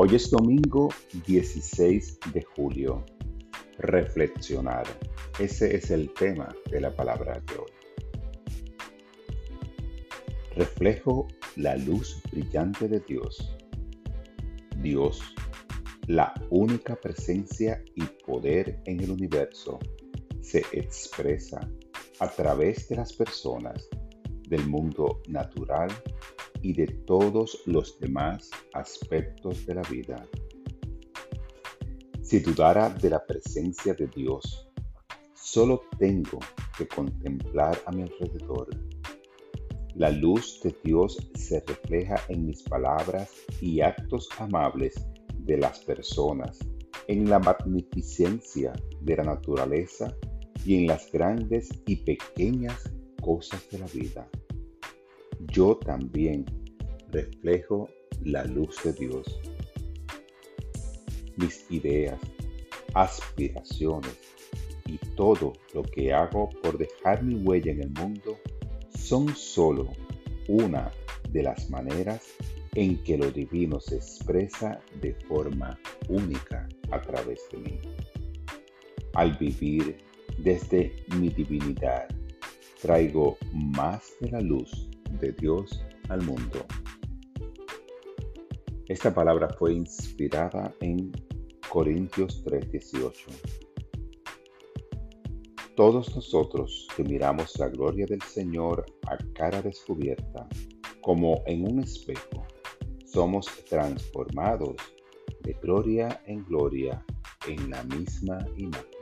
Hoy es domingo 16 de julio. Reflexionar. Ese es el tema de la palabra de hoy. Reflejo la luz brillante de Dios. Dios, la única presencia y poder en el universo, se expresa a través de las personas del mundo natural y de todos los demás aspectos de la vida. Si dudara de la presencia de Dios, solo tengo que contemplar a mi alrededor. La luz de Dios se refleja en mis palabras y actos amables de las personas, en la magnificencia de la naturaleza y en las grandes y pequeñas cosas de la vida yo también reflejo la luz de Dios. Mis ideas, aspiraciones y todo lo que hago por dejar mi huella en el mundo son solo una de las maneras en que lo divino se expresa de forma única a través de mí. Al vivir desde mi divinidad, traigo más de la luz de Dios al mundo. Esta palabra fue inspirada en Corintios 3:18. Todos nosotros que miramos la gloria del Señor a cara descubierta, como en un espejo, somos transformados de gloria en gloria en la misma imagen.